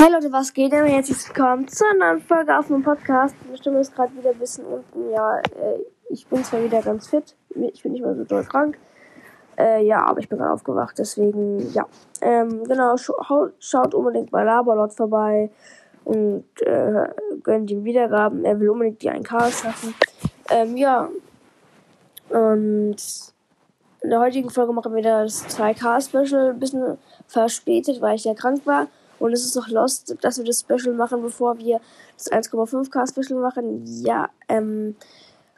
Hey Leute, was geht denn? Herzlich willkommen zu einer neuen Folge auf meinem Podcast. Meine Stimme ist gerade wieder ein bisschen unten. Ja, äh, ich bin zwar wieder ganz fit. Ich bin nicht mehr so doll krank. Äh, ja, aber ich bin gerade aufgewacht. Deswegen, ja. Ähm, genau, sch schaut unbedingt bei Laberlot vorbei. Und äh, gönnt ihm Wiedergaben. Er will unbedingt die 1K schaffen. Ähm, ja. Und in der heutigen Folge machen wir das 2K-Special. Ein bisschen verspätet, weil ich ja krank war. Und es ist auch lost, dass wir das Special machen, bevor wir das 1,5K Special machen. Ja, ähm,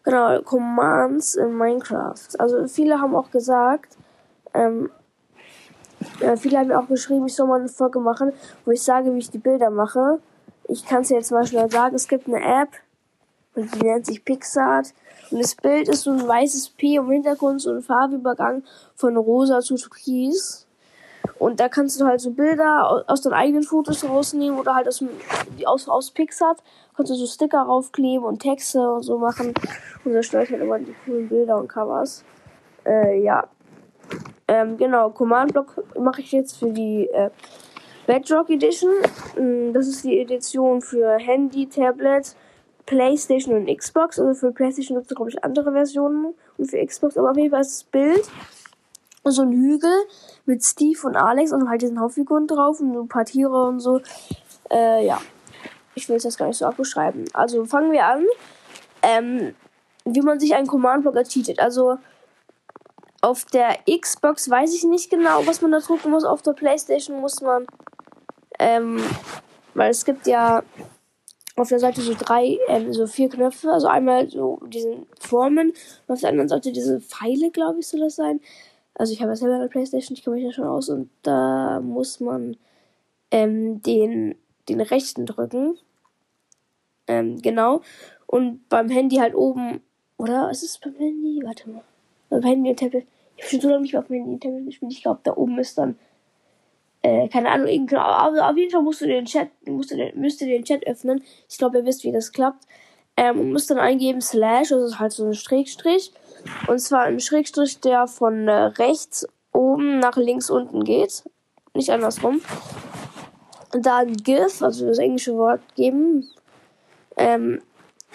genau, Commands in Minecraft. Also viele haben auch gesagt, ähm, äh, viele haben mir auch geschrieben, ich soll mal eine Folge machen, wo ich sage, wie ich die Bilder mache. Ich kann es dir jetzt mal schnell sagen, es gibt eine App, und die nennt sich Pixart. Und das Bild ist so ein weißes P im Hintergrund, so ein Farbübergang von rosa zu türkis. Und da kannst du halt so Bilder aus deinen eigenen Fotos rausnehmen oder halt aus, aus, aus Pixar. Kannst du so Sticker raufkleben und Texte und so machen. Und da stelle ich halt immer die coolen Bilder und Covers. Äh, ja. Ähm, genau, Command Block mache ich jetzt für die äh, Bedrock Edition. Mm, das ist die Edition für Handy, Tablet, PlayStation und Xbox. Also für PlayStation gibt es, glaube ich, andere Versionen. Und für Xbox, aber auf jeden Fall ist das Bild so ein Hügel mit Steve und Alex und halt diesen Hauptfiguren drauf und so ein paar Tiere und so. Äh, ja. Ich will es jetzt gar nicht so abbeschreiben. Also fangen wir an. Ähm, wie man sich einen Command-Block ercheatet. Also auf der Xbox weiß ich nicht genau, was man da drucken muss. Auf der Playstation muss man, ähm, weil es gibt ja auf der Seite so drei, ähm, so vier Knöpfe. Also einmal so diesen Formen und auf der anderen Seite diese Pfeile, glaube ich, soll das sein. Also ich habe ja selber eine Playstation, ich kenne mich da schon aus und da muss man ähm, den, den rechten drücken. Ähm, genau. Und beim Handy halt oben, oder? Ist es beim Handy? Warte mal. Beim Handy und Tablet. Ich habe schon so lange nicht mehr auf dem Handy und Tablet gespielt. Ich glaube, da oben ist dann, äh, keine Ahnung, irgendwie, aber auf jeden Fall musst du den Chat, musst du den, müsst ihr den Chat öffnen. Ich glaube, ihr wisst, wie das klappt. Ähm, und musst dann eingeben Slash, also halt so ein Schrägstrich. Und zwar ein Schrägstrich, der von äh, rechts oben nach links unten geht. Nicht andersrum. Und dann GIF, also das englische Wort geben. Ähm,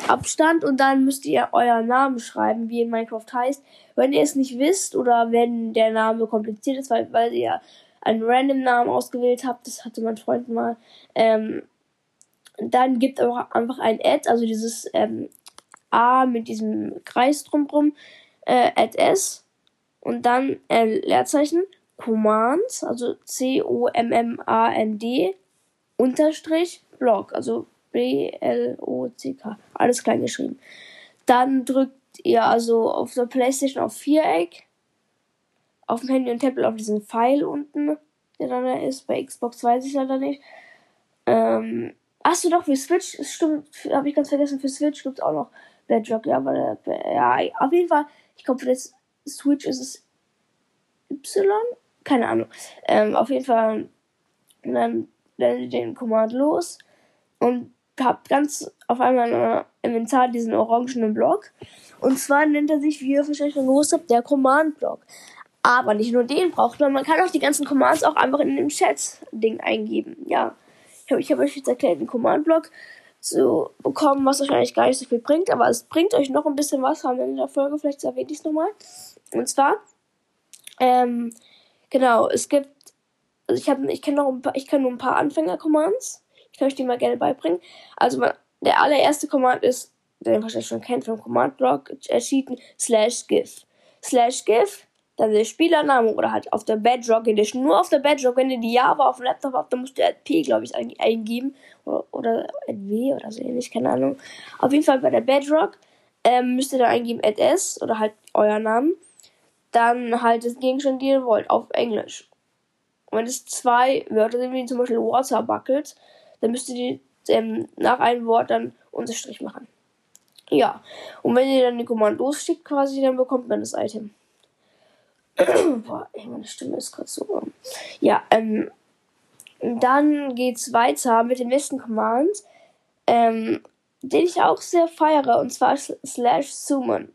Abstand und dann müsst ihr euren Namen schreiben, wie in Minecraft heißt. Wenn ihr es nicht wisst oder wenn der Name kompliziert ist, weil, weil ihr einen random Namen ausgewählt habt, das hatte mein Freund mal, ähm, dann gibt auch einfach ein Add, also dieses ähm, A mit diesem Kreis drumrum, äh, add S und dann äh, Leerzeichen, Command, also C-O-M-M-A-N-D, Unterstrich, Block, also B-L-O-C-K, alles klein geschrieben. Dann drückt ihr also auf der Playstation auf Viereck, auf dem Handy und Tablet auf diesen Pfeil unten, der dann da ist, bei Xbox weiß ich leider nicht. Ähm, achso, doch, für Switch, stimmt, habe ich ganz vergessen, für Switch gibt es auch noch Bedrock, ja, weil, ja, auf jeden Fall, ich glaube, für das Switch ist es Y? Keine Ahnung. Ähm, auf jeden Fall, dann werdet ihr den Command los und habt ganz auf einmal im Inventar diesen orangenen Block. Und zwar nennt er sich, wie ihr wahrscheinlich schon gewusst habt, der Command-Block. Aber nicht nur den braucht man, man kann auch die ganzen Commands auch einfach in dem Chat-Ding eingeben. Ja, ich habe ich hab euch jetzt erklärt, den Command-Block zu bekommen, was wahrscheinlich gar nicht so viel bringt, aber es bringt euch noch ein bisschen was am Ende der Folge, vielleicht erwähne ich es nochmal. Und zwar, ähm, genau, es gibt, also ich habe, ich kenne noch ein paar, ich kenne nur ein paar Anfänger-Commands. Ich kann euch die mal gerne beibringen. Also man, der allererste Command ist, den ihr wahrscheinlich schon kennt vom Command-Block, erschienen, slash gif. Slash gif dann der Spielername oder halt auf der Bedrock Edition. Nur auf der Bedrock, wenn ihr die Java auf dem Laptop habt, dann musst du P, glaube ich, eingeben. Oder, oder W oder so ähnlich, keine Ahnung. Auf jeden Fall bei der Bedrock ähm, müsst ihr dann eingeben S oder halt euer Namen. Dann halt das Gegenstand, den ihr wollt, auf Englisch. Und wenn es zwei Wörter sind, wie zum Beispiel Water Bucket, dann müsst ihr die, ähm, nach einem Wort dann Unterstrich machen. Ja. Und wenn ihr dann die Kommandos schickt quasi, dann bekommt man das Item. Boah, ey, meine Stimme ist gerade so. Ja, ähm, dann geht's weiter mit dem nächsten Command, ähm, den ich auch sehr feiere, und zwar slash summon.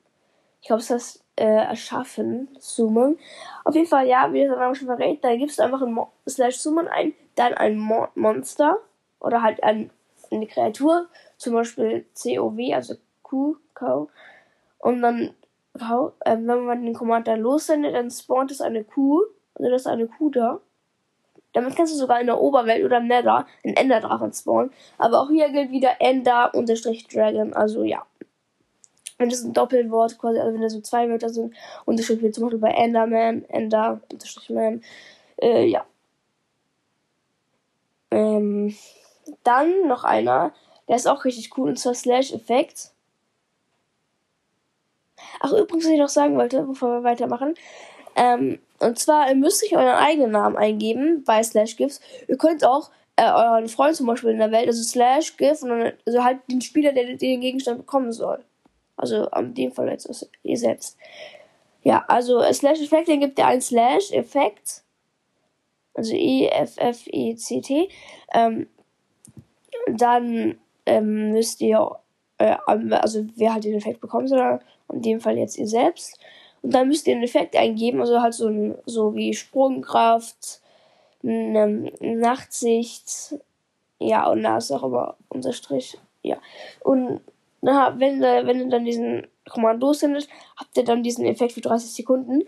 Ich glaube, es heißt äh, erschaffen, summon. Auf jeden Fall, ja, wie der Name schon verrät, da gibst du einfach ein Mo slash summon ein, dann ein Mo Monster, oder halt ein, eine Kreatur, zum Beispiel COW, also Q, Cow. Und dann, äh, wenn man den Command dann lossendet, dann spawnt es eine Kuh, also das ist eine Kuh da. Damit kannst du sogar in der Oberwelt oder im Nether einen Enderdrachen spawnen. Aber auch hier gilt wieder Ender-Dragon. Also ja. Wenn das ein Doppelwort quasi, also wenn da so zwei Wörter sind, Unterstrich wie zum Beispiel bei Enderman, Ender, Unterstrich Man. Äh, ja. Ähm, dann noch einer, der ist auch richtig cool, und zwar Slash Effekt. Ach, übrigens, was ich noch sagen wollte, bevor wir weitermachen. Ähm, und zwar, ihr müsst euch euren eigenen Namen eingeben bei Slash GIFs. Ihr könnt auch äh, euren Freund zum Beispiel in der Welt, also Slash GIF, und dann, also halt den Spieler, der den Gegenstand bekommen soll. Also in dem Fall jetzt ist ihr selbst. Ja, also äh, Slash Effekt, dann gibt ihr ein Slash Effekt. Also E-F-F-E-C-T. Ähm, dann ähm, müsst ihr, äh, also wer halt den Effekt bekommen soll, in dem Fall jetzt ihr selbst. Und dann müsst ihr einen Effekt eingeben, also halt so, so wie Sprungkraft, eine Nachtsicht, ja, und da ist auch immer unser Strich, ja. Und na, wenn, wenn ihr dann diesen Kommando sendet, habt ihr dann diesen Effekt für 30 Sekunden.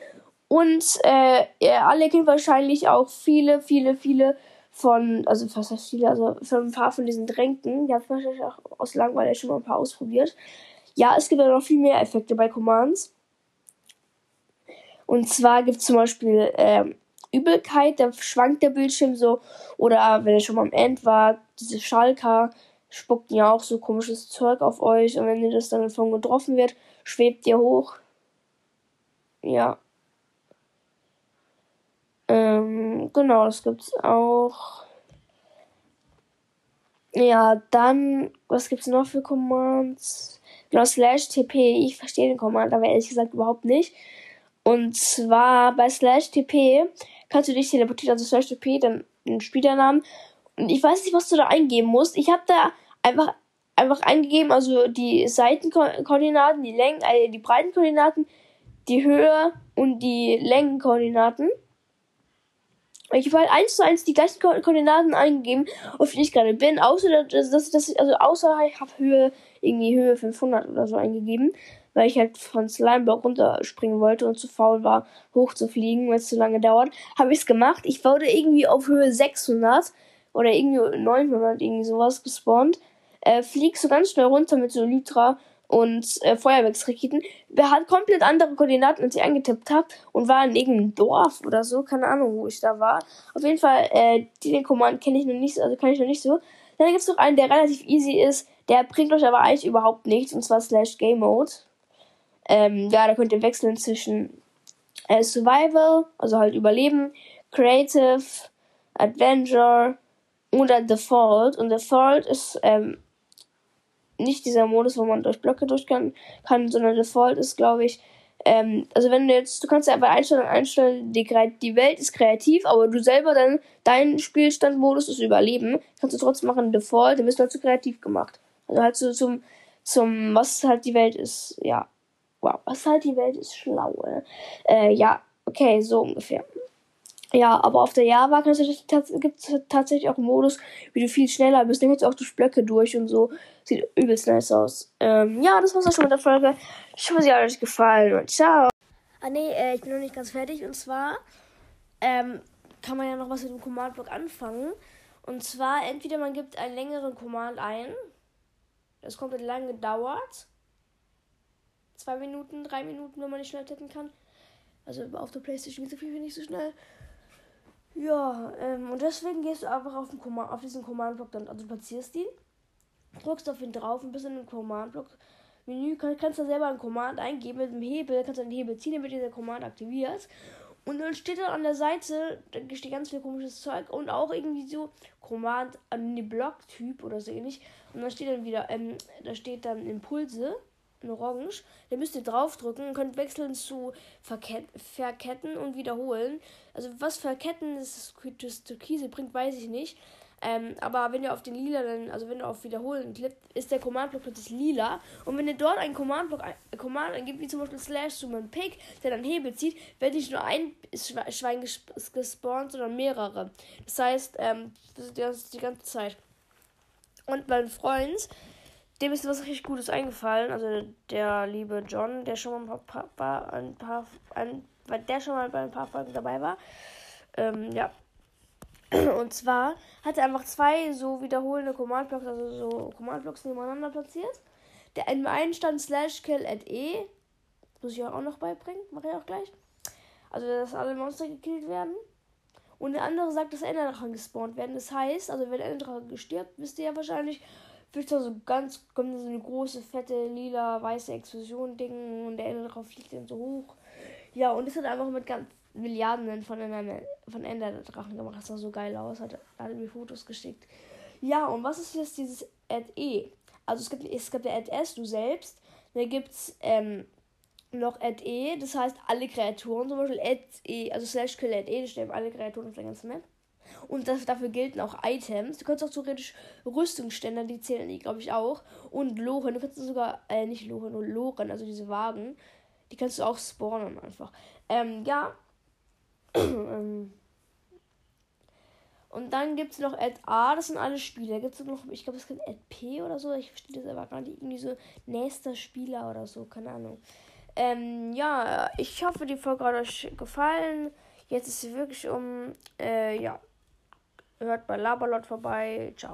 Und äh, ihr alle kennt wahrscheinlich auch viele, viele, viele von, also fast viele, also von ein paar von diesen Tränken. Die habt wahrscheinlich auch aus Langweile schon mal ein paar ausprobiert. Ja, es gibt ja noch viel mehr Effekte bei Commands. Und zwar gibt es zum Beispiel ähm, Übelkeit, da schwankt der Bildschirm so. Oder wenn ihr schon mal am End war, diese Schalker spucken ja auch so komisches Zeug auf euch. Und wenn ihr das dann davon getroffen wird, schwebt ihr hoch. Ja. Ähm, genau, das gibt's auch. Ja, dann, was gibt's noch für Commands? Genau, slash TP. Ich verstehe den Command, aber ehrlich gesagt überhaupt nicht. Und zwar bei slash TP kannst du dich teleportieren, also slash TP, dann den Spielernamen. Und ich weiß nicht, was du da eingeben musst. Ich habe da einfach, einfach eingegeben, also die Seitenkoordinaten, die Längen, äh, die Breitenkoordinaten, die Höhe und die Längenkoordinaten. Ich habe halt eins zu eins die gleichen Ko Koordinaten eingegeben, auf die ich gerade bin, außer dass, dass, dass also außer ich habe Höhe irgendwie Höhe 500 oder so eingegeben weil ich halt von Slimeblock runterspringen wollte und zu faul war, hochzufliegen, weil es zu lange dauert, habe ich es gemacht. Ich wurde irgendwie auf Höhe 600 oder irgendwie 900, irgendwie sowas gespawnt. Äh, flieg so ganz schnell runter mit so Lytra und äh, Feuerwerksraketen. Wer hat komplett andere Koordinaten, als ich eingetippt habe und war in irgendeinem Dorf oder so, keine Ahnung, wo ich da war. Auf jeden Fall, äh, den Command kenne ich noch nicht, also kann ich noch nicht so. Dann gibt es noch einen, der relativ easy ist, der bringt euch aber eigentlich überhaupt nichts, und zwar Slash Game Mode. Ähm, ja, da könnt ihr wechseln zwischen äh, Survival, also halt Überleben, Creative, Adventure oder Default. Und Default ist ähm, nicht dieser Modus, wo man durch Blöcke durch kann, kann sondern Default ist, glaube ich, ähm, also wenn du jetzt, du kannst ja bei Einstellungen einstellen, die, die Welt ist kreativ, aber du selber dann, dein Spielstandmodus ist Überleben, kannst du trotzdem machen Default, dann bist du halt zu kreativ gemacht. Also halt so zum, zum, was halt die Welt ist, ja. Wow, was halt die Welt ist schlau. Äh, ja, okay, so ungefähr. Ja, aber auf der Java gibt es tatsächlich auch einen Modus, wie du viel schneller bist. Dann du auch durch Blöcke durch und so. Sieht übelst nice aus. Ähm, ja, das war's auch schon mit der Folge. Ich hoffe, sie hat euch gefallen und ciao. Ah nee, äh, ich bin noch nicht ganz fertig. Und zwar ähm, kann man ja noch was mit dem Command-Block anfangen. Und zwar entweder man gibt einen längeren Command ein. Das komplett lange dauert zwei Minuten, drei Minuten, wenn man nicht schnell tippen kann. Also auf der Playstation geht jeden Fall nicht so schnell. Ja, ähm, und deswegen gehst du einfach auf, den Command, auf diesen Command-Block dann, also platzierst ihn, drückst auf ihn drauf und bist in den Command-Block. Menü kann, kannst du selber einen Command eingeben mit dem Hebel, kannst du den Hebel ziehen, wird dieser Command aktiviert. Und dann steht dann an der Seite, da steht ganz viel komisches Zeug und auch irgendwie so Command an den Block-Typ oder so ähnlich. Und dann steht dann wieder, ähm, da steht dann Impulse in Orange. Da müsst ihr draufdrücken und könnt wechseln zu verket verketten und wiederholen. Also was verketten das, das Türkise bringt, weiß ich nicht. Ähm, aber wenn ihr auf den lila, dann, also wenn ihr auf Wiederholen klippt, ist der Command-Block plötzlich lila. Und wenn ihr dort einen Command-Block ein, Command eingibt, wie zum Beispiel Slash Summon Pick, der dann Hebel zieht, wird nicht nur ein Schwein gespawnt, sondern mehrere. Das heißt, ähm, das ist die ganze Zeit. Und mein Freund, dem ist was richtig Gutes eingefallen. Also der liebe John, der schon mal ein paar, paar, ein paar ein, der schon mal bei ein paar Folgen dabei war. Ähm, ja. Und zwar hat er einfach zwei so wiederholende Command-Blocks, also so Command-Blocks nebeneinander platziert. Der in einen stand slash kill at e. Muss ich auch noch beibringen, mache ich auch gleich. Also, dass alle Monster gekillt werden. Und der andere sagt, dass Enderdrachen gespawnt werden. Das heißt, also wenn Enderdrache gestirbt, wisst ihr ja wahrscheinlich, wird da so ganz, kommt so eine große, fette, lila, weiße Explosion-Ding und der Enderdrache fliegt dann so hoch. Ja, und das hat einfach mit ganz Milliarden von, Ender, von Enderdrachen gemacht. Das sah so geil aus. Hat, hat mir Fotos geschickt. Ja, und was ist jetzt dieses Add E? Also es gibt, es gibt der Add S, du selbst. Dann gibt's ähm, noch Add E, das heißt alle Kreaturen, zum Beispiel Add E, also slash kill Add E, das stellen alle Kreaturen auf der ganzen Map. Und das, dafür gelten auch Items. Du kannst auch theoretisch Rüstungsständer, die zählen die, glaube ich, auch. Und Loren, du kannst sogar, äh, nicht Loren, nur Loren, also diese Wagen, die kannst du auch spawnen einfach. Ähm, ja. Ähm. Und dann gibt es noch Ad A, das sind alle Spieler. Gibt es noch, ich glaube, es gibt Ad P oder so. Ich verstehe das aber gar nicht. Irgendwie so nächster Spieler oder so, keine Ahnung. Ähm, ja, ich hoffe, die Folge hat euch gefallen. Jetzt ist sie wirklich um. Äh, ja. Hört bei Laberlot vorbei. Ciao.